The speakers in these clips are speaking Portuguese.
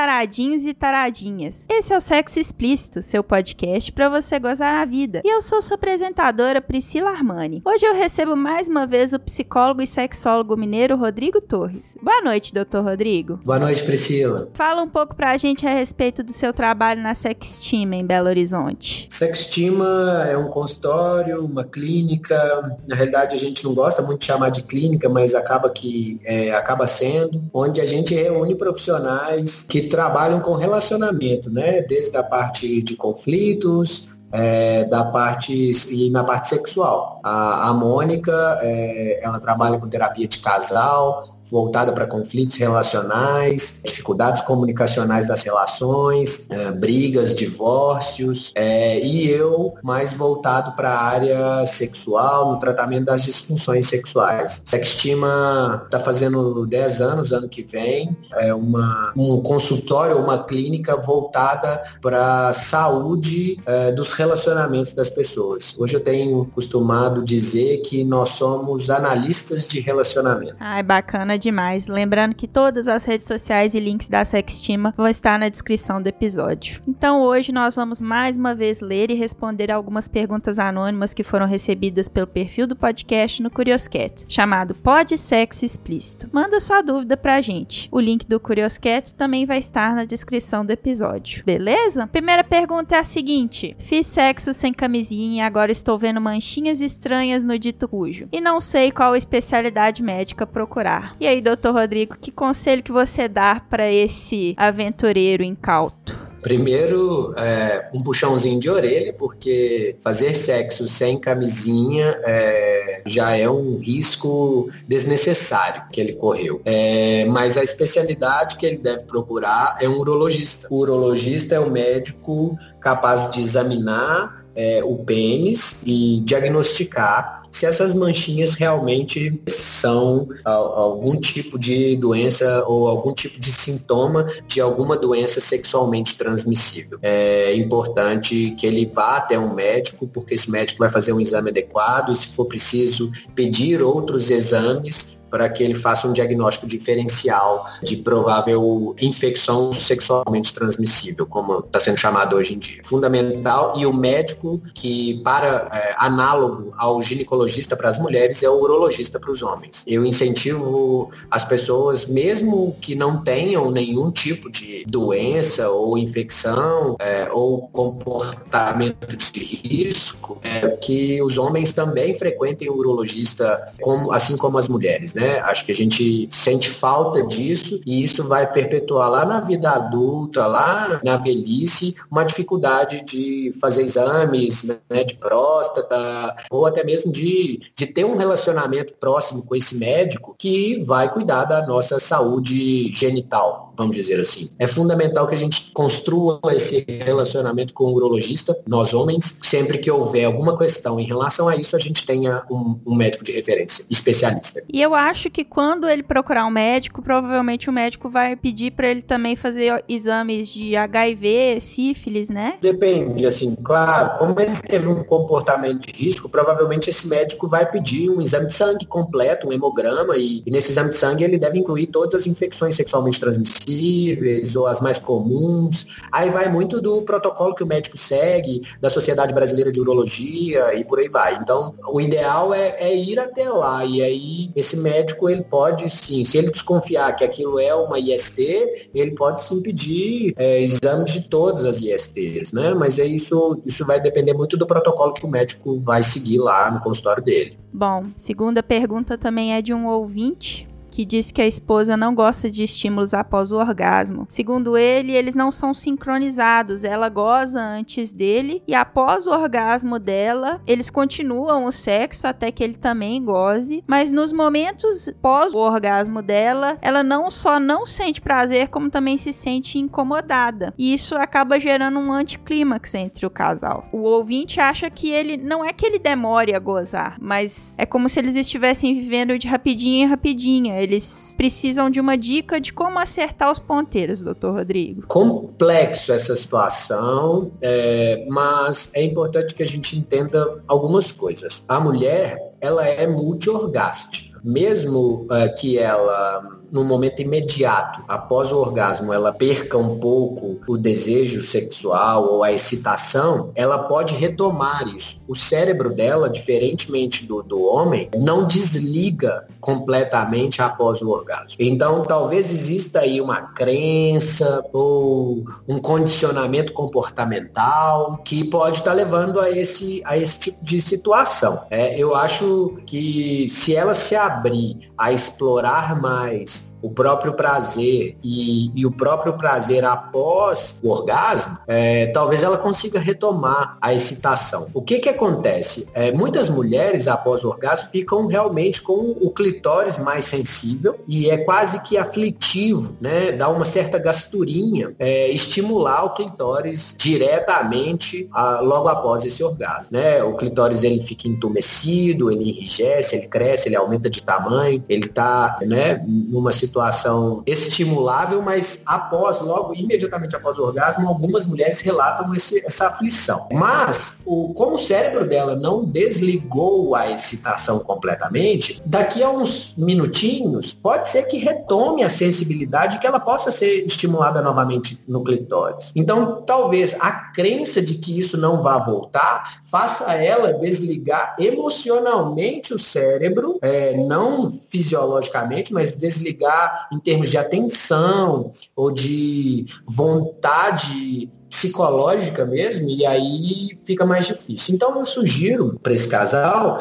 Taradinhos e taradinhas. Esse é o Sexo Explícito, seu podcast para você gozar a vida. E eu sou sua apresentadora Priscila Armani. Hoje eu recebo mais uma vez o psicólogo e sexólogo mineiro Rodrigo Torres. Boa noite, doutor Rodrigo. Boa noite, Priscila. Fala um pouco pra gente a respeito do seu trabalho na Sextima em Belo Horizonte. Sextima é um consultório, uma clínica. Na realidade, a gente não gosta muito de chamar de clínica, mas acaba que é, acaba sendo, onde a gente reúne profissionais que trabalham com relacionamento, né? Desde a parte de conflitos, é, da parte e na parte sexual. A, a Mônica, é, ela trabalha com terapia de casal, voltada para conflitos relacionais, dificuldades comunicacionais das relações, é, brigas, divórcios, é, e eu mais voltado para a área sexual, no tratamento das disfunções sexuais. Sextima está fazendo 10 anos, ano que vem, é uma, um consultório, uma clínica voltada para a saúde é, dos relacionamentos das pessoas. Hoje eu tenho costumado dizer que nós somos analistas de relacionamento. Ai, bacana demais. Lembrando que todas as redes sociais e links da Sextima vão estar na descrição do episódio. Então hoje nós vamos mais uma vez ler e responder algumas perguntas anônimas que foram recebidas pelo perfil do podcast no Curioscat, chamado Pode Sexo Explícito. Manda sua dúvida pra gente. O link do Curioscat também vai estar na descrição do episódio. Beleza? Primeira pergunta é a seguinte: Fiz sexo sem camisinha e agora estou vendo manchinhas estranhas no dito cujo. E não sei qual especialidade médica procurar. E aí, doutor Rodrigo, que conselho que você dá para esse aventureiro incauto? Primeiro, é, um puxãozinho de orelha, porque fazer sexo sem camisinha é, já é um risco desnecessário que ele correu. É, mas a especialidade que ele deve procurar é um urologista. O urologista é o médico capaz de examinar é, o pênis e diagnosticar se essas manchinhas realmente são algum tipo de doença ou algum tipo de sintoma de alguma doença sexualmente transmissível. É importante que ele vá até um médico, porque esse médico vai fazer um exame adequado e, se for preciso, pedir outros exames para que ele faça um diagnóstico diferencial de provável infecção sexualmente transmissível, como está sendo chamado hoje em dia. Fundamental e o médico que para é, análogo ao ginecologista para as mulheres é o urologista para os homens. Eu incentivo as pessoas, mesmo que não tenham nenhum tipo de doença ou infecção é, ou comportamento de risco, é, que os homens também frequentem o urologista, como, assim como as mulheres. Né? Né? Acho que a gente sente falta disso e isso vai perpetuar lá na vida adulta, lá na velhice, uma dificuldade de fazer exames né, de próstata ou até mesmo de, de ter um relacionamento próximo com esse médico que vai cuidar da nossa saúde genital vamos dizer assim. É fundamental que a gente construa esse relacionamento com o urologista, nós homens, sempre que houver alguma questão em relação a isso, a gente tenha um, um médico de referência, especialista. E eu acho que quando ele procurar um médico, provavelmente o médico vai pedir para ele também fazer exames de HIV, sífilis, né? Depende, assim, claro, como ele teve um comportamento de risco, provavelmente esse médico vai pedir um exame de sangue completo, um hemograma, e, e nesse exame de sangue ele deve incluir todas as infecções sexualmente transmissíveis ou as mais comuns. Aí vai muito do protocolo que o médico segue, da Sociedade Brasileira de Urologia e por aí vai. Então, o ideal é, é ir até lá. E aí, esse médico, ele pode sim, se ele desconfiar que aquilo é uma IST, ele pode sim pedir é, exame de todas as ISTs, né? Mas é isso, isso vai depender muito do protocolo que o médico vai seguir lá no consultório dele. Bom, segunda pergunta também é de um ouvinte que diz que a esposa não gosta de estímulos após o orgasmo. Segundo ele, eles não são sincronizados. Ela goza antes dele e após o orgasmo dela, eles continuam o sexo até que ele também goze, mas nos momentos pós o orgasmo dela, ela não só não sente prazer, como também se sente incomodada. E isso acaba gerando um anticlímax entre o casal. O ouvinte acha que ele não é que ele demore a gozar, mas é como se eles estivessem vivendo de rapidinho em rapidinha. Eles precisam de uma dica de como acertar os ponteiros, doutor Rodrigo. Complexo essa situação, é, mas é importante que a gente entenda algumas coisas. A mulher, ela é multiorgástica. Mesmo uh, que ela no momento imediato, após o orgasmo, ela perca um pouco o desejo sexual ou a excitação, ela pode retomar isso. O cérebro dela, diferentemente do, do homem, não desliga completamente após o orgasmo. Então, talvez exista aí uma crença ou um condicionamento comportamental que pode estar levando a esse, a esse tipo de situação. É, eu acho que se ela se abrir a explorar mais o próprio prazer e, e, o próprio prazer após o orgasmo, é, talvez ela consiga retomar a excitação. O que que acontece? É, muitas mulheres após o orgasmo ficam realmente com o clitóris mais sensível e é quase que aflitivo, né? Dá uma certa gasturinha é, estimular o clitóris diretamente a, logo após esse orgasmo, né? O clitóris ele fica entumecido, ele enrijece, ele cresce, ele aumenta de tamanho, ele está, né, numa situação situação estimulável, mas após, logo, imediatamente após o orgasmo, algumas mulheres relatam esse, essa aflição. Mas, o, como o cérebro dela não desligou a excitação completamente, daqui a uns minutinhos, pode ser que retome a sensibilidade que ela possa ser estimulada novamente no clitóris. Então, talvez a crença de que isso não vá voltar faça ela desligar emocionalmente o cérebro, é, não fisiologicamente, mas desligar em termos de atenção ou de vontade psicológica mesmo, e aí fica mais difícil. Então eu sugiro para esse casal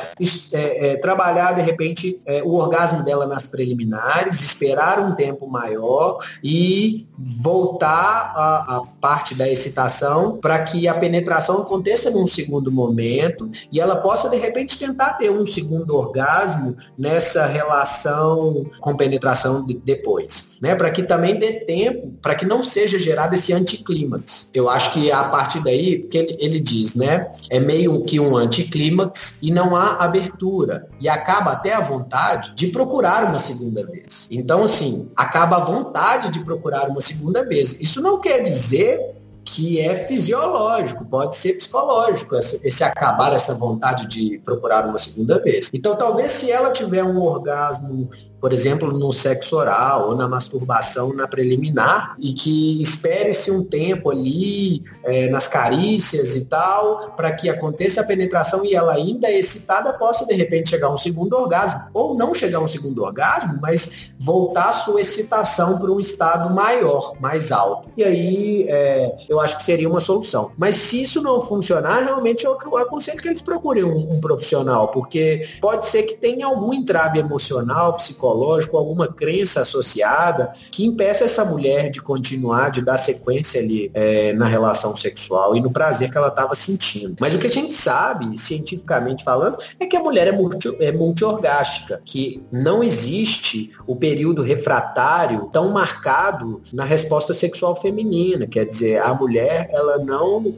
é, é, trabalhar de repente é, o orgasmo dela nas preliminares, esperar um tempo maior e voltar a, a parte da excitação para que a penetração aconteça num segundo momento e ela possa de repente tentar ter um segundo orgasmo nessa relação com penetração de, depois, né? Para que também dê tempo, para que não seja gerado esse anticlímax eu acho que a partir daí, porque ele, ele diz, né? É meio que um anticlímax e não há abertura. E acaba até a vontade de procurar uma segunda vez. Então, assim, acaba a vontade de procurar uma segunda vez. Isso não quer dizer que é fisiológico, pode ser psicológico, esse, acabar essa vontade de procurar uma segunda vez. Então, talvez se ela tiver um orgasmo por exemplo, no sexo oral ou na masturbação na preliminar, e que espere-se um tempo ali é, nas carícias e tal, para que aconteça a penetração e ela ainda excitada possa de repente chegar a um segundo orgasmo, ou não chegar a um segundo orgasmo, mas voltar sua excitação para um estado maior, mais alto. E aí é, eu acho que seria uma solução. Mas se isso não funcionar, realmente eu aconselho que eles procurem um, um profissional, porque pode ser que tenha algum entrave emocional, psicológico, alguma crença associada que impeça essa mulher de continuar, de dar sequência ali é, na relação sexual e no prazer que ela estava sentindo. Mas o que a gente sabe, cientificamente falando, é que a mulher é, multi, é multiorgástica, que não existe o período refratário tão marcado na resposta sexual feminina. Quer dizer, a mulher ela não,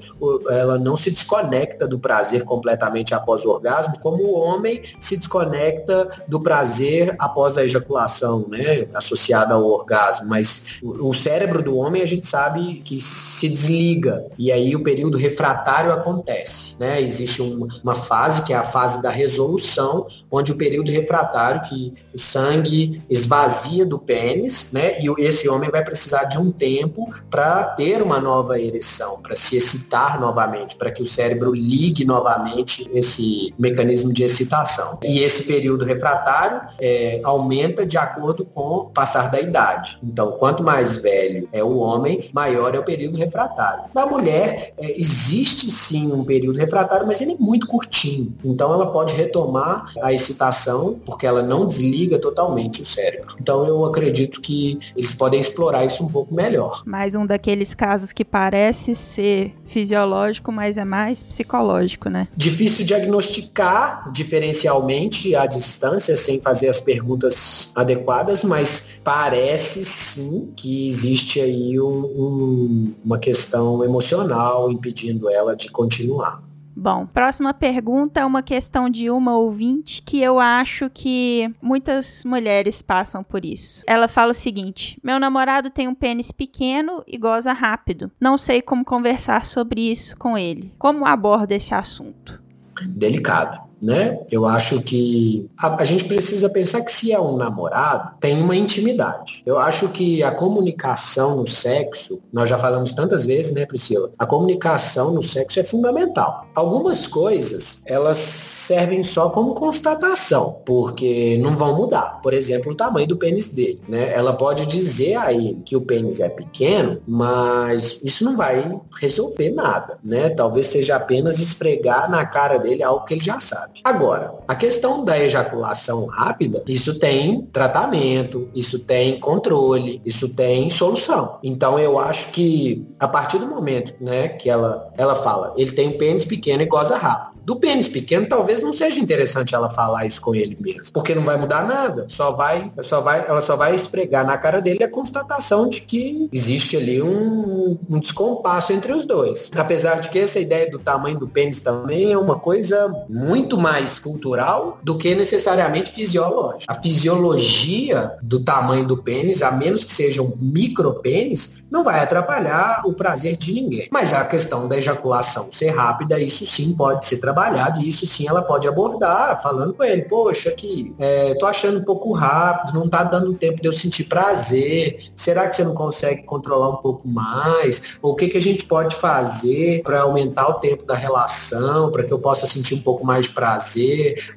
ela não se desconecta do prazer completamente após o orgasmo, como o homem se desconecta do prazer após a ejaculação, né, associada ao orgasmo, mas o cérebro do homem a gente sabe que se desliga e aí o período refratário acontece, né? Existe um, uma fase que é a fase da resolução, onde o período refratário que o sangue esvazia do pênis, né? E esse homem vai precisar de um tempo para ter uma nova nova ereção, para se excitar novamente, para que o cérebro ligue novamente esse mecanismo de excitação. E esse período refratário é, aumenta de acordo com o passar da idade. Então, quanto mais velho é o homem, maior é o período refratário. Na mulher, é, existe sim um período refratário, mas ele é muito curtinho. Então, ela pode retomar a excitação, porque ela não desliga totalmente o cérebro. Então, eu acredito que eles podem explorar isso um pouco melhor. Mais um daqueles casos que parece ser fisiológico, mas é mais psicológico, né? Difícil diagnosticar diferencialmente à distância sem fazer as perguntas adequadas, mas parece sim que existe aí um, um, uma questão emocional impedindo ela de continuar. Bom, próxima pergunta é uma questão de uma ouvinte que eu acho que muitas mulheres passam por isso. Ela fala o seguinte: Meu namorado tem um pênis pequeno e goza rápido. Não sei como conversar sobre isso com ele. Como aborda esse assunto? Delicado né? Eu acho que a, a, gente precisa pensar que se é um namorado, tem uma intimidade. Eu acho que a comunicação no sexo, nós já falamos tantas vezes, né, Priscila? A comunicação no sexo é fundamental. Algumas coisas, elas servem só como constatação, porque não vão mudar. Por exemplo, o tamanho do pênis dele, né? Ela pode dizer a ele que o pênis é pequeno, mas isso não vai resolver nada, né? Talvez seja apenas esfregar na cara dele algo que ele já sabe. Agora, a questão da ejaculação rápida, isso tem tratamento, isso tem controle, isso tem solução. Então eu acho que a partir do momento, né, que ela ela fala, ele tem um pênis pequeno e goza rápido. Do pênis pequeno, talvez não seja interessante ela falar isso com ele mesmo, porque não vai mudar nada. Só vai, só vai, ela só vai esfregar na cara dele a constatação de que existe ali um, um descompasso entre os dois. Apesar de que essa ideia do tamanho do pênis também é uma coisa muito mais cultural do que necessariamente fisiológica. A fisiologia do tamanho do pênis, a menos que seja um micropênis, não vai atrapalhar o prazer de ninguém. Mas a questão da ejaculação ser rápida, isso sim pode ser trabalhado e isso sim ela pode abordar, falando com ele, poxa, aqui, é, tô achando um pouco rápido, não tá dando tempo de eu sentir prazer, será que você não consegue controlar um pouco mais? Ou o que, que a gente pode fazer para aumentar o tempo da relação, para que eu possa sentir um pouco mais de prazer?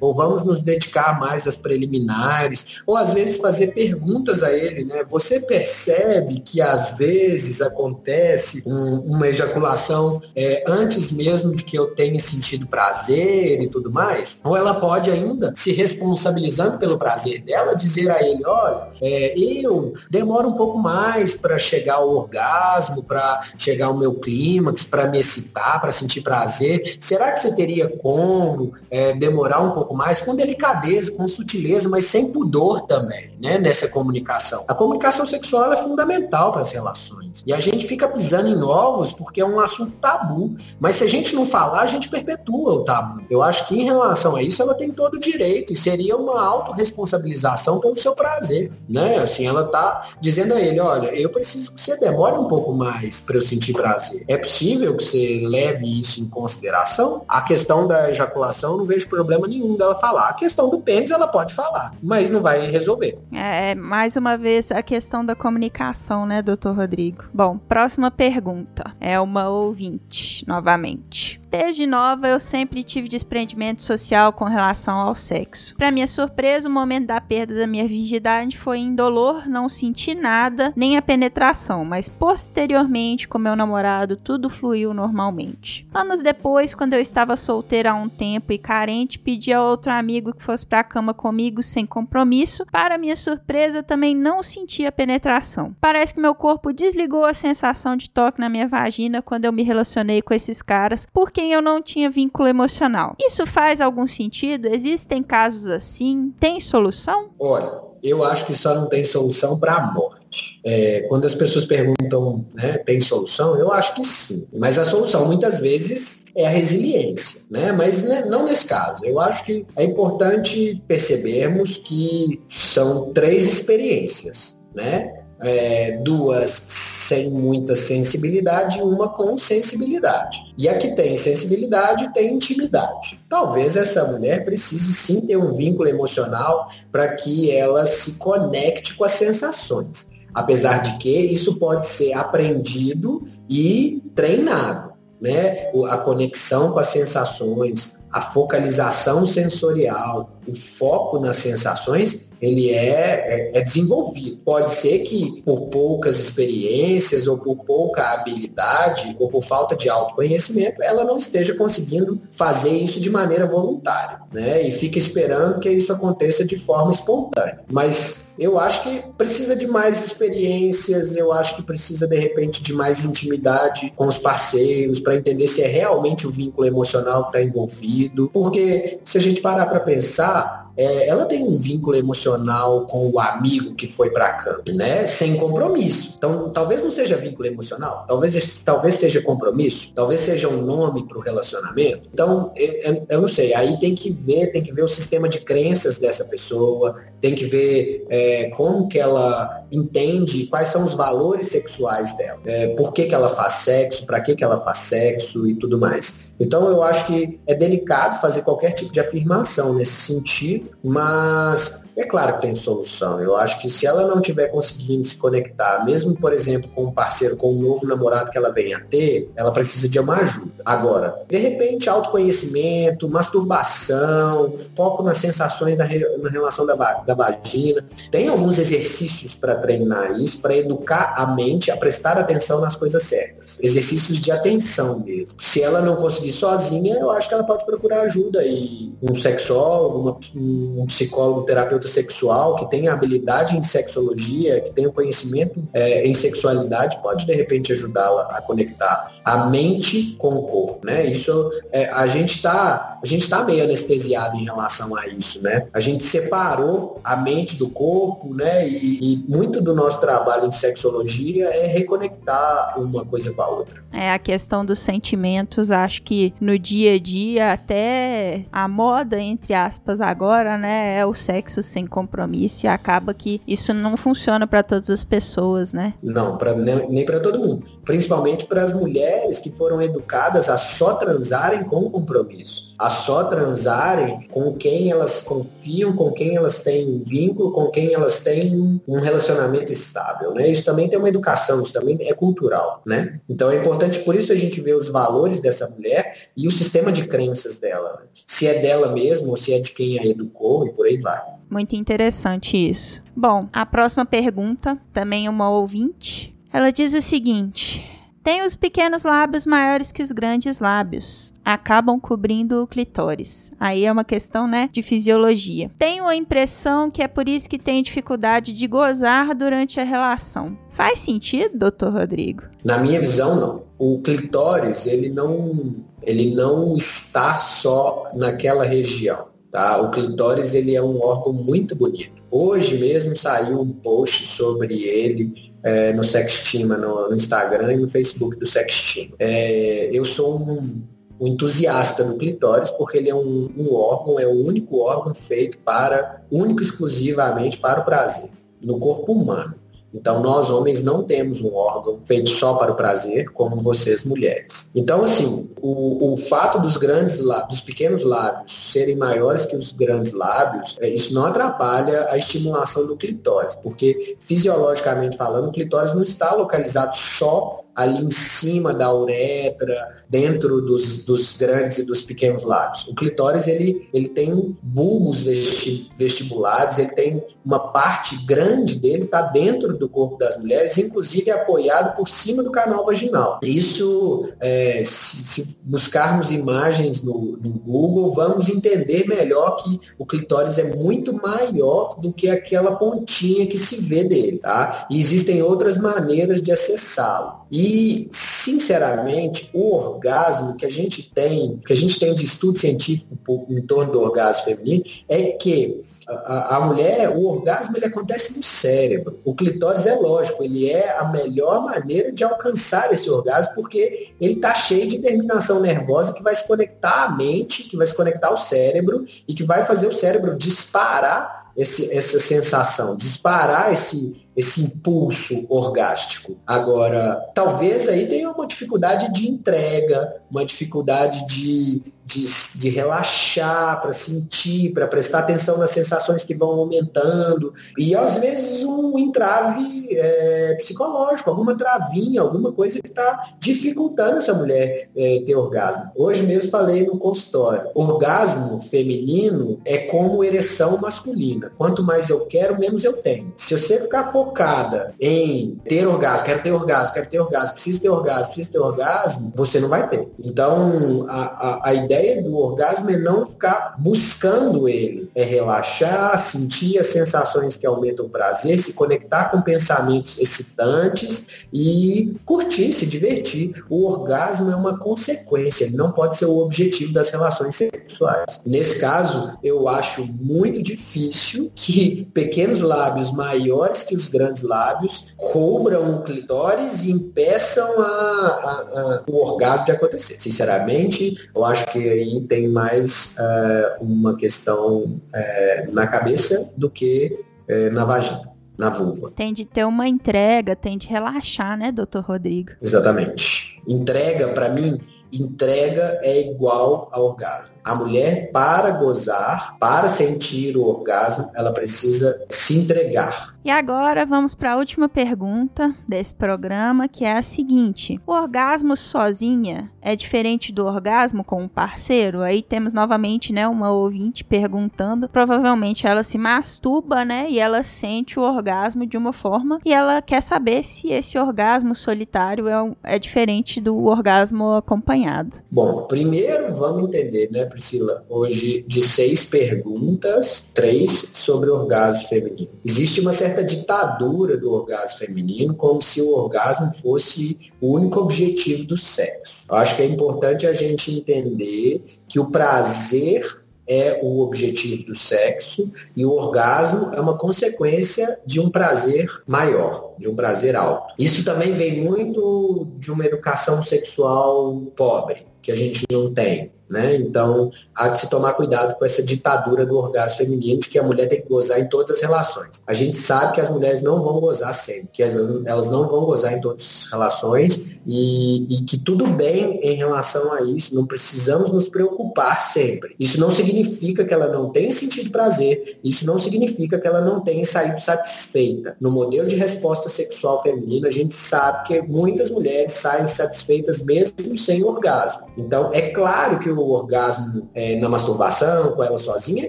Ou vamos nos dedicar mais às preliminares? Ou às vezes fazer perguntas a ele, né? Você percebe que às vezes acontece um, uma ejaculação é, antes mesmo de que eu tenha sentido prazer? e tudo mais, ou ela pode ainda, se responsabilizando pelo prazer dela, dizer a ele, olha, é, eu demoro um pouco mais para chegar ao orgasmo, para chegar ao meu clímax, para me excitar, para sentir prazer. Será que você teria como é, demorar um pouco mais? Com delicadeza, com sutileza, mas sem pudor também, né, nessa comunicação. A comunicação sexual é fundamental para as relações. E a gente fica pisando em ovos porque é um assunto tabu. Mas se a gente não falar, a gente perpetua o tabu. Eu acho que em relação a isso ela tem todo o direito e seria uma autorresponsabilização pelo seu prazer, né? Assim, ela tá dizendo a ele, olha, eu preciso que você demore um pouco mais para eu sentir prazer. É possível que você leve isso em consideração? A questão da ejaculação, não vejo problema nenhum dela falar. A questão do pênis, ela pode falar, mas não vai resolver. É, mais uma vez, a questão da comunicação, né, doutor Rodrigo? Bom, próxima pergunta. É uma ouvinte, novamente. Desde nova, eu sempre tive desprendimento social com relação ao sexo. Para minha surpresa, o momento da perda da minha virgindade foi indolor, não senti nada, nem a penetração, mas posteriormente, com meu namorado, tudo fluiu normalmente. Anos depois, quando eu estava solteira há um tempo e carente, pedi a outro amigo que fosse para a cama comigo sem compromisso. Para minha surpresa, também não senti a penetração. Parece que meu corpo desligou a sensação de toque na minha vagina quando eu me relacionei com esses caras, porque quem eu não tinha vínculo emocional. Isso faz algum sentido? Existem casos assim? Tem solução? Olha, eu acho que só não tem solução para a morte. É, quando as pessoas perguntam, né, tem solução? Eu acho que sim. Mas a solução muitas vezes é a resiliência, né? Mas né, não nesse caso. Eu acho que é importante percebermos que são três experiências, né? É, duas sem muita sensibilidade e uma com sensibilidade. E a que tem sensibilidade tem intimidade. Talvez essa mulher precise sim ter um vínculo emocional para que ela se conecte com as sensações. Apesar de que isso pode ser aprendido e treinado. Né? A conexão com as sensações, a focalização sensorial, o foco nas sensações, ele é, é, é, desenvolvido. Pode ser que por poucas experiências ou por pouca habilidade ou por falta de autoconhecimento, ela não esteja conseguindo fazer isso de maneira voluntária, né? E fica esperando que isso aconteça de forma espontânea. Mas eu acho que precisa de mais experiências, eu acho que precisa de repente de mais intimidade com os parceiros para entender se é realmente o vínculo emocional que está envolvido. Porque se a gente parar para pensar, é, ela tem um vínculo emocional com o amigo que foi para campo, né? Sem compromisso. Então, talvez não seja vínculo emocional, talvez, talvez seja compromisso, talvez seja um nome para o relacionamento. Então, eu, eu, não sei. Aí tem que ver, tem que ver o sistema de crenças dessa pessoa, tem que ver é, como que ela entende quais são os valores sexuais dela, é, por que, que ela faz sexo, para que, que ela faz sexo e tudo mais. Então, eu acho que é delicado fazer qualquer tipo de afirmação nesse sentido mas é claro que tem solução. Eu acho que se ela não tiver conseguindo se conectar, mesmo, por exemplo, com um parceiro, com um novo namorado que ela venha a ter, ela precisa de uma ajuda. Agora, de repente, autoconhecimento, masturbação, foco nas sensações da, na relação da, da vagina. Tem alguns exercícios para treinar isso, para educar a mente a prestar atenção nas coisas certas. Exercícios de atenção mesmo. Se ela não conseguir sozinha, eu acho que ela pode procurar ajuda e um sexólogo, uma, um psicólogo, terapeuta terapeuta sexual que tem habilidade em sexologia, que tem o conhecimento é, em sexualidade, pode de repente ajudá-la a conectar a mente com o corpo, né? Isso é, a gente está a gente está meio anestesiado em relação a isso, né? A gente separou a mente do corpo, né? E, e muito do nosso trabalho em sexologia é reconectar uma coisa com a outra. É a questão dos sentimentos, acho que no dia a dia até a moda entre aspas agora, né, é o sexo sem compromisso e acaba que isso não funciona para todas as pessoas, né? Não, pra, nem, nem para todo mundo. Principalmente para as mulheres que foram educadas a só transarem com compromisso a só transarem com quem elas confiam, com quem elas têm vínculo, com quem elas têm um relacionamento estável, né? Isso também tem uma educação, isso também é cultural, né? Então é importante por isso a gente ver os valores dessa mulher e o sistema de crenças dela, né? se é dela mesmo ou se é de quem a educou e por aí vai. Muito interessante isso. Bom, a próxima pergunta, também uma ouvinte, ela diz o seguinte: tem os pequenos lábios maiores que os grandes lábios. Acabam cobrindo o clitóris. Aí é uma questão, né, de fisiologia. Tenho a impressão que é por isso que tem dificuldade de gozar durante a relação. Faz sentido, doutor Rodrigo? Na minha visão, não. O clitóris, ele não, ele não está só naquela região. Tá? O clitóris ele é um órgão muito bonito. Hoje mesmo saiu um post sobre ele é, no Sextima, no, no, Instagram e no Facebook do Sextima. É, eu sou um, um, entusiasta do clitóris porque ele é um, um órgão, é o único órgão feito para, único exclusivamente para o prazer, no corpo humano. Então, nós homens não temos um órgão feito só para o prazer, como vocês mulheres. Então, assim, o, o fato dos grandes dos pequenos lábios serem maiores que os grandes lábios, é, isso não atrapalha a estimulação do clitóris, porque fisiologicamente falando, o clitóris não está localizado só ali em cima da uretra, dentro dos, dos grandes e dos pequenos lábios. O clitóris ele, ele tem bulbos vestibulares, ele tem uma parte grande dele está dentro do corpo das mulheres, inclusive apoiado por cima do canal vaginal. Isso, é, se, se, buscarmos imagens no, no Google, vamos entender melhor que o clitóris é muito maior do que aquela pontinha que se vê dele, tá? E existem outras maneiras de acessá-lo. E sinceramente, o orgasmo que a gente tem, que a gente tem de estudo científico em torno do orgasmo feminino, é que a, a, mulher, o orgasmo ele acontece no cérebro. O clitóris é lógico, ele é a melhor maneira de alcançar esse orgasmo, porque ele está cheio de terminação nervosa que vai se conectar à mente, que vai se conectar ao cérebro e que vai fazer o cérebro disparar esse, essa sensação, disparar esse, esse impulso orgástico. Agora, talvez aí tenha uma dificuldade de entrega, uma dificuldade de de, de relaxar, para sentir, para prestar atenção nas sensações que vão aumentando. E às vezes um entrave é, psicológico, alguma travinha, alguma coisa que está dificultando essa mulher é, ter orgasmo. Hoje mesmo falei no consultório: orgasmo feminino é como ereção masculina. Quanto mais eu quero, menos eu tenho. Se você ficar focada em ter orgasmo, quero ter orgasmo, quero ter orgasmo, preciso ter orgasmo, preciso ter orgasmo, você não vai ter. Então, a, a, a ideia do orgasmo é não ficar buscando ele, é relaxar, sentir as sensações que aumentam o prazer, se conectar com pensamentos excitantes e curtir, se divertir. O orgasmo é uma consequência, ele não pode ser o objetivo das relações sexuais. Nesse caso, eu acho muito difícil que pequenos lábios maiores que os grandes lábios cobram o clitóris e impeçam a, a, a, o orgasmo de acontecer. Sinceramente, eu acho que aí tem mais uh, uma questão uh, na cabeça do que uh, na vagina, na vulva. Tem de ter uma entrega, tem de relaxar, né, doutor Rodrigo? Exatamente. Entrega, para mim, entrega é igual ao orgasmo. A mulher, para gozar, para sentir o orgasmo, ela precisa se entregar. E agora vamos para a última pergunta desse programa, que é a seguinte: o orgasmo sozinha é diferente do orgasmo com um parceiro? Aí temos novamente, né, uma ouvinte perguntando. Provavelmente ela se masturba, né, e ela sente o orgasmo de uma forma e ela quer saber se esse orgasmo solitário é, um, é diferente do orgasmo acompanhado. Bom, primeiro vamos entender, né, Priscila? Hoje de seis perguntas, três sobre orgasmo feminino. Existe uma certa ditadura do orgasmo feminino, como se o orgasmo fosse o único objetivo do sexo. Eu acho que é importante a gente entender que o prazer é o objetivo do sexo e o orgasmo é uma consequência de um prazer maior, de um prazer alto. Isso também vem muito de uma educação sexual pobre, que a gente não tem. Né? Então, há que se tomar cuidado com essa ditadura do orgasmo feminino, de que a mulher tem que gozar em todas as relações. A gente sabe que as mulheres não vão gozar sempre, que elas não vão gozar em todas as relações e, e que tudo bem em relação a isso, não precisamos nos preocupar sempre. Isso não significa que ela não tenha sentido prazer, isso não significa que ela não tenha saído satisfeita. No modelo de resposta sexual feminina, a gente sabe que muitas mulheres saem satisfeitas mesmo sem orgasmo. Então, é claro que o orgasmo é, na masturbação, com ela sozinha, é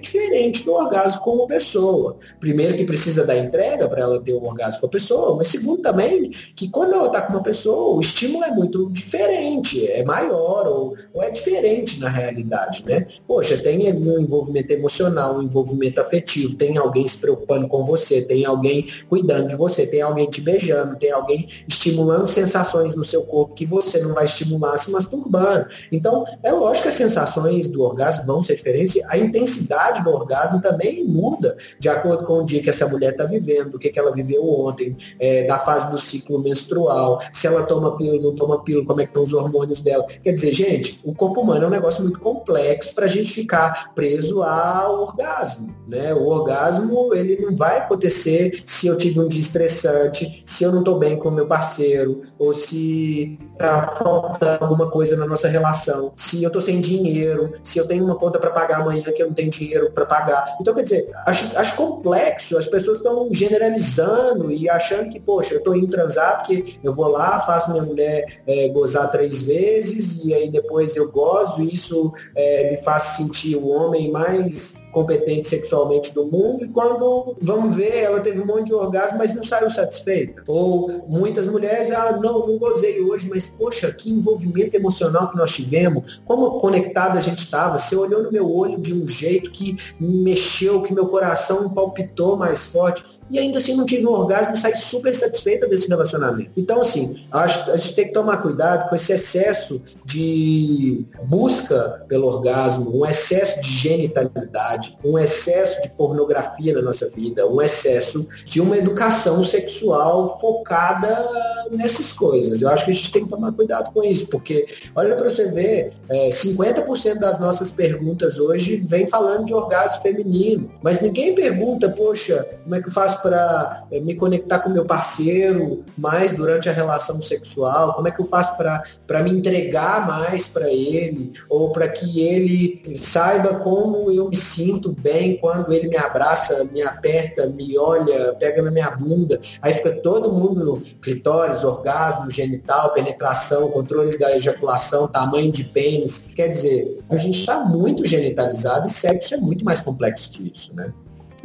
diferente do orgasmo com uma pessoa. Primeiro que precisa da entrega para ela ter o um orgasmo com a pessoa, mas segundo também que quando ela está com uma pessoa, o estímulo é muito diferente, é maior ou, ou é diferente na realidade, né? Poxa, tem um envolvimento emocional, um envolvimento afetivo, tem alguém se preocupando com você, tem alguém cuidando de você, tem alguém te beijando, tem alguém estimulando sensações no seu corpo que você não vai estimular se masturbando. Então, é lógico que sensações do orgasmo vão ser diferentes, a intensidade do orgasmo também muda de acordo com o dia que essa mulher está vivendo, o que, que ela viveu ontem, é, da fase do ciclo menstrual, se ela toma pílula, não toma pílula, como é que estão os hormônios dela. Quer dizer, gente, o corpo humano é um negócio muito complexo para a gente ficar preso ao orgasmo. Né? O orgasmo ele não vai acontecer se eu tive um dia estressante, se eu não estou bem com o meu parceiro, ou se está faltando alguma coisa na nossa relação, se eu estou sem dinheiro, se eu tenho uma conta para pagar amanhã que eu não tenho dinheiro para pagar. Então, quer dizer, acho, acho complexo, as pessoas estão generalizando e achando que, poxa, eu estou indo transar porque eu vou lá, faço minha mulher é, gozar três vezes e aí depois eu gozo, e isso é, me faz sentir o homem mais competente sexualmente do mundo e quando vamos ver, ela teve um monte de orgasmo, mas não saiu satisfeita. Ou muitas mulheres, ah, não, não gozei hoje, mas poxa, que envolvimento emocional que nós tivemos, como conectado a gente estava. Você olhou no meu olho de um jeito que mexeu, que meu coração palpitou mais forte e ainda assim não tive um orgasmo e saí super satisfeita desse relacionamento. Então, assim, acho, a gente tem que tomar cuidado com esse excesso de busca pelo orgasmo, um excesso de genitalidade, um excesso de pornografia na nossa vida, um excesso de uma educação sexual focada nessas coisas. Eu acho que a gente tem que tomar cuidado com isso, porque, olha para você ver, é, 50% das nossas perguntas hoje vem falando de orgasmo feminino, mas ninguém pergunta, poxa, como é que eu faço para é, me conectar com meu parceiro mais durante a relação sexual? Como é que eu faço para me entregar mais para ele? Ou para que ele saiba como eu me sinto bem quando ele me abraça, me aperta, me olha, pega na minha bunda. Aí fica todo mundo no clitóris, orgasmo, genital, penetração, controle da ejaculação, tamanho de pênis. Quer dizer, a gente está muito genitalizado e sexo é muito mais complexo que isso, né?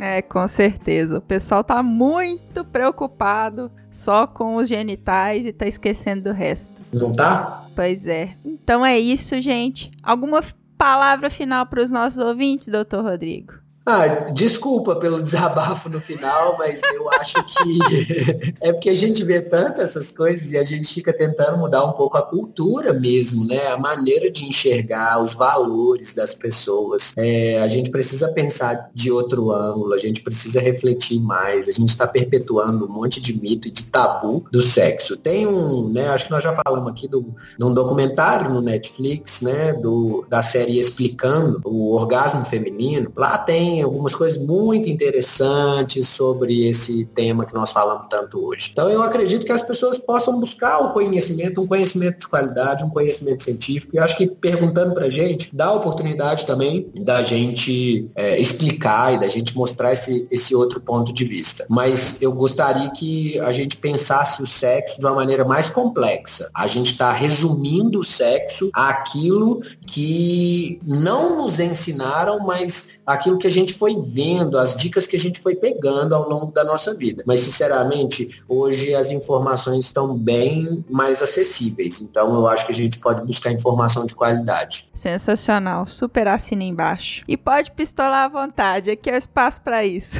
É, com certeza. O pessoal tá muito preocupado só com os genitais e tá esquecendo do resto. Não tá? Pois é. Então é isso, gente. Alguma palavra final para os nossos ouvintes, doutor Rodrigo? Ah, desculpa pelo desabafo no final, mas eu acho que é porque a gente vê tanto essas coisas e a gente fica tentando mudar um pouco a cultura mesmo, né? A maneira de enxergar os valores das pessoas. É, a gente precisa pensar de outro ângulo, a gente precisa refletir mais. A gente está perpetuando um monte de mito e de tabu do sexo. Tem um, né? Acho que nós já falamos aqui do, de um documentário no Netflix, né? Do, da série Explicando o Orgasmo Feminino. Lá tem algumas coisas muito interessantes sobre esse tema que nós falamos tanto hoje. Então eu acredito que as pessoas possam buscar o conhecimento, um conhecimento de qualidade, um conhecimento científico. E acho que perguntando para gente, dá a oportunidade também da gente é, explicar e da gente mostrar esse, esse outro ponto de vista. Mas eu gostaria que a gente pensasse o sexo de uma maneira mais complexa. A gente está resumindo o sexo àquilo que não nos ensinaram, mas aquilo que a gente foi vendo, as dicas que a gente foi pegando ao longo da nossa vida. Mas, sinceramente, hoje as informações estão bem mais acessíveis. Então, eu acho que a gente pode buscar informação de qualidade. Sensacional. Super assina embaixo. E pode pistolar à vontade. Aqui é o espaço para isso.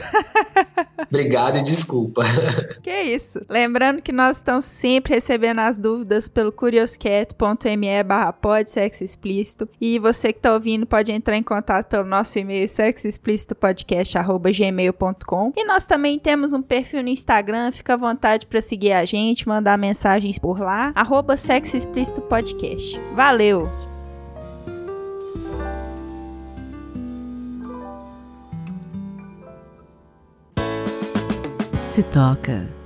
Obrigado e desculpa. Que isso. Lembrando que nós estamos sempre recebendo as dúvidas pelo curioscat.me barra explícito. E você que está ouvindo pode entrar em contato pelo nosso e-mail sexoexplicitopodcast.gmail.com E nós também temos um perfil no Instagram, fica à vontade para seguir a gente, mandar mensagens por lá, arroba Sexo Explícito Podcast. Valeu! Se toca.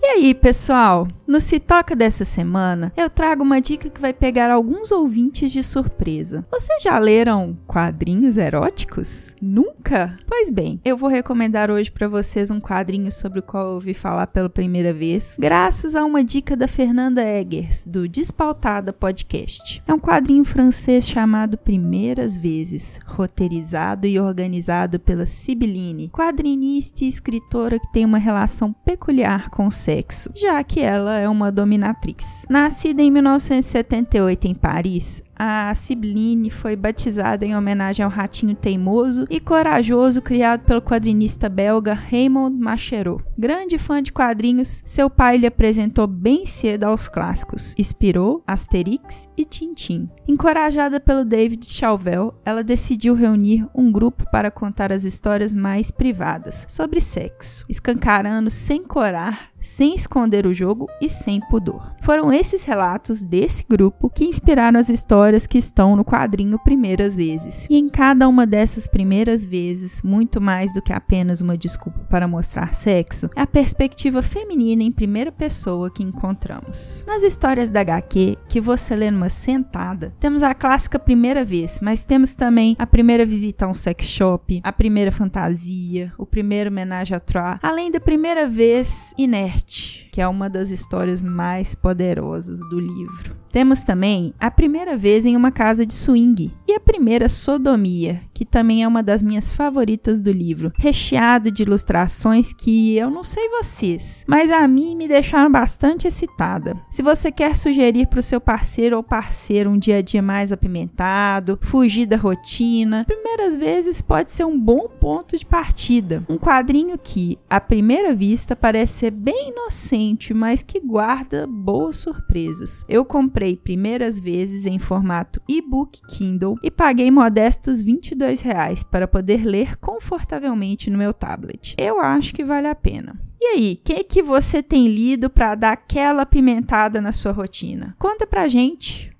E aí, pessoal? No Se Toca dessa semana, eu trago uma dica que vai pegar alguns ouvintes de surpresa. Vocês já leram quadrinhos eróticos? Nunca? Pois bem, eu vou recomendar hoje para vocês um quadrinho sobre o qual eu ouvi falar pela primeira vez, graças a uma dica da Fernanda Eggers, do Despautada Podcast. É um quadrinho francês chamado Primeiras Vezes, roteirizado e organizado pela Sibyline, quadrinista e escritora que tem uma relação peculiar com o sexo, já que ela é uma dominatrix. Nascida em 1978 em Paris, a Sibline foi batizada em homenagem ao ratinho teimoso e corajoso criado pelo quadrinista belga Raymond Machereau. Grande fã de quadrinhos, seu pai lhe apresentou bem cedo aos clássicos, inspirou Asterix e Tintin. Encorajada pelo David Chauvel, ela decidiu reunir um grupo para contar as histórias mais privadas sobre sexo, escancarando sem corar sem esconder o jogo e sem pudor. Foram esses relatos desse grupo que inspiraram as histórias que estão no quadrinho Primeiras Vezes. E em cada uma dessas primeiras vezes, muito mais do que apenas uma desculpa para mostrar sexo, é a perspectiva feminina em primeira pessoa que encontramos. Nas histórias da HQ, que você lê numa sentada, temos a clássica primeira vez, mas temos também a primeira visita a um sex shop, a primeira fantasia, o primeiro homenagem a trois, além da primeira vez inerte que é uma das histórias mais poderosas do livro. Temos também a primeira vez em uma casa de swing e a primeira sodomia, que também é uma das minhas favoritas do livro, recheado de ilustrações que eu não sei vocês, mas a mim me deixaram bastante excitada. Se você quer sugerir para o seu parceiro ou parceira um dia a dia mais apimentado, fugir da rotina, primeiras vezes pode ser um bom ponto de partida. Um quadrinho que, à primeira vista, parece ser bem inocente, mas que guarda boas surpresas. Eu comprei primeiras vezes em formato e-book Kindle e paguei modestos 22 reais para poder ler confortavelmente no meu tablet. Eu acho que vale a pena. E aí, o que, que você tem lido para dar aquela pimentada na sua rotina? Conta pra gente.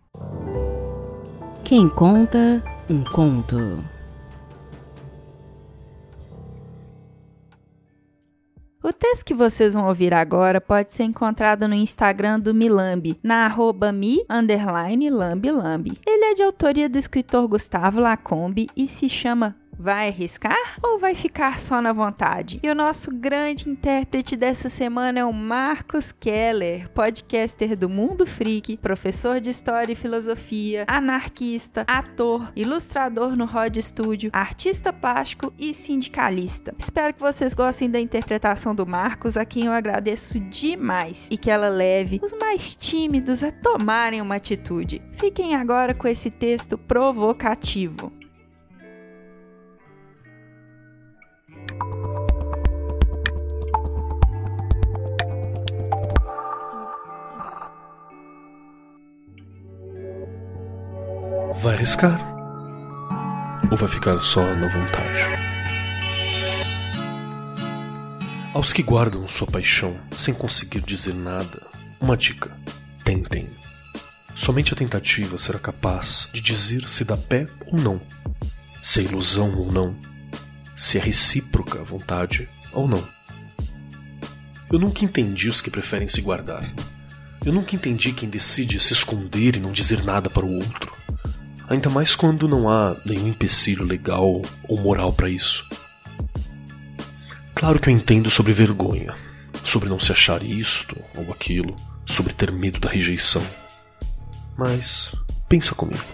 Quem conta um conto. O texto que vocês vão ouvir agora pode ser encontrado no Instagram do Milambi, na arroba mi, underline, lambi, lambi. Ele é de autoria do escritor Gustavo Lacombe e se chama Vai arriscar ou vai ficar só na vontade? E o nosso grande intérprete dessa semana é o Marcos Keller, podcaster do Mundo Freak, professor de História e Filosofia, anarquista, ator, ilustrador no Rod Studio, artista plástico e sindicalista. Espero que vocês gostem da interpretação do Marcos, a quem eu agradeço demais e que ela leve os mais tímidos a tomarem uma atitude. Fiquem agora com esse texto provocativo. Vai arriscar? Ou vai ficar só na vontade? Aos que guardam sua paixão sem conseguir dizer nada, uma dica: tentem. Somente a tentativa será capaz de dizer se dá pé ou não, se é ilusão ou não, se é recíproca a vontade ou não. Eu nunca entendi os que preferem se guardar. Eu nunca entendi quem decide se esconder e não dizer nada para o outro ainda mais quando não há nenhum empecilho legal ou moral para isso. Claro que eu entendo sobre vergonha, sobre não se achar isto ou aquilo, sobre ter medo da rejeição. Mas pensa comigo,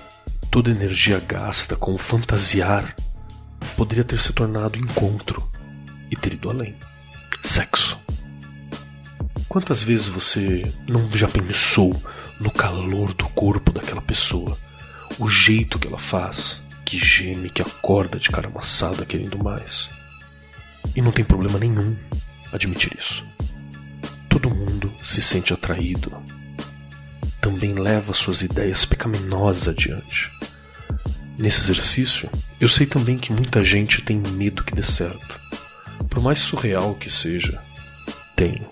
toda energia gasta com fantasiar poderia ter se tornado encontro e ter ido além. Sexo. Quantas vezes você não já pensou no calor do corpo daquela pessoa? O jeito que ela faz, que geme, que acorda de cara amassada querendo mais. E não tem problema nenhum admitir isso. Todo mundo se sente atraído. Também leva suas ideias pecaminosas adiante. Nesse exercício, eu sei também que muita gente tem medo que dê certo. Por mais surreal que seja, tenho.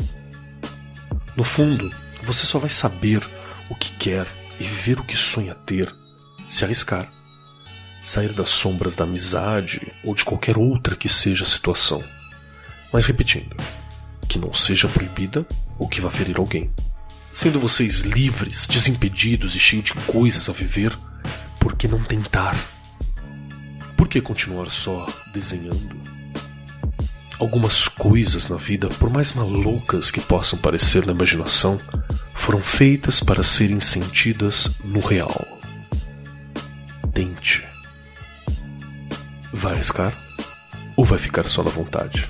No fundo, você só vai saber o que quer e viver o que sonha ter se arriscar, sair das sombras da amizade ou de qualquer outra que seja a situação. Mas repetindo, que não seja proibida ou que vá ferir alguém. Sendo vocês livres, desimpedidos e cheios de coisas a viver, por que não tentar? Por que continuar só desenhando? Algumas coisas na vida, por mais malucas que possam parecer na imaginação, foram feitas para serem sentidas no real tente. Vai arriscar? Ou vai ficar só na vontade?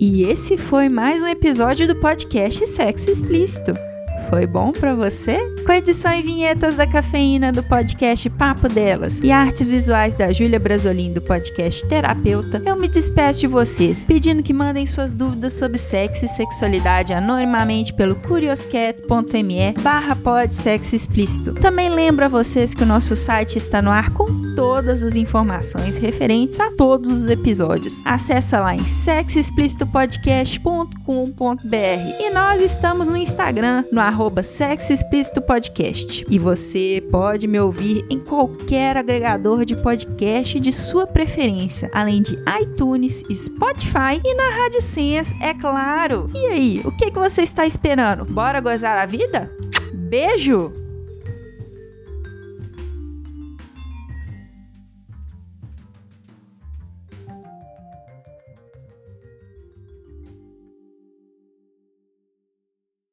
E esse foi mais um episódio do podcast Sexo Explícito. Foi bom para você? Com edição e vinhetas da cafeína do podcast Papo Delas e artes visuais da Júlia Brasolim do podcast Terapeuta, eu me despeço de vocês, pedindo que mandem suas dúvidas sobre sexo e sexualidade anonimamente pelo curioscat.me barra explícito. Também lembro a vocês que o nosso site está no ar com todas as informações referentes a todos os episódios. Acesse lá em sexoexplicitopodcast.com.br e nós estamos no Instagram, no arroba Podcast. E você pode me ouvir em qualquer agregador de podcast de sua preferência, além de iTunes, Spotify e na Rádio é claro. E aí, o que, que você está esperando? Bora gozar a vida? Beijo!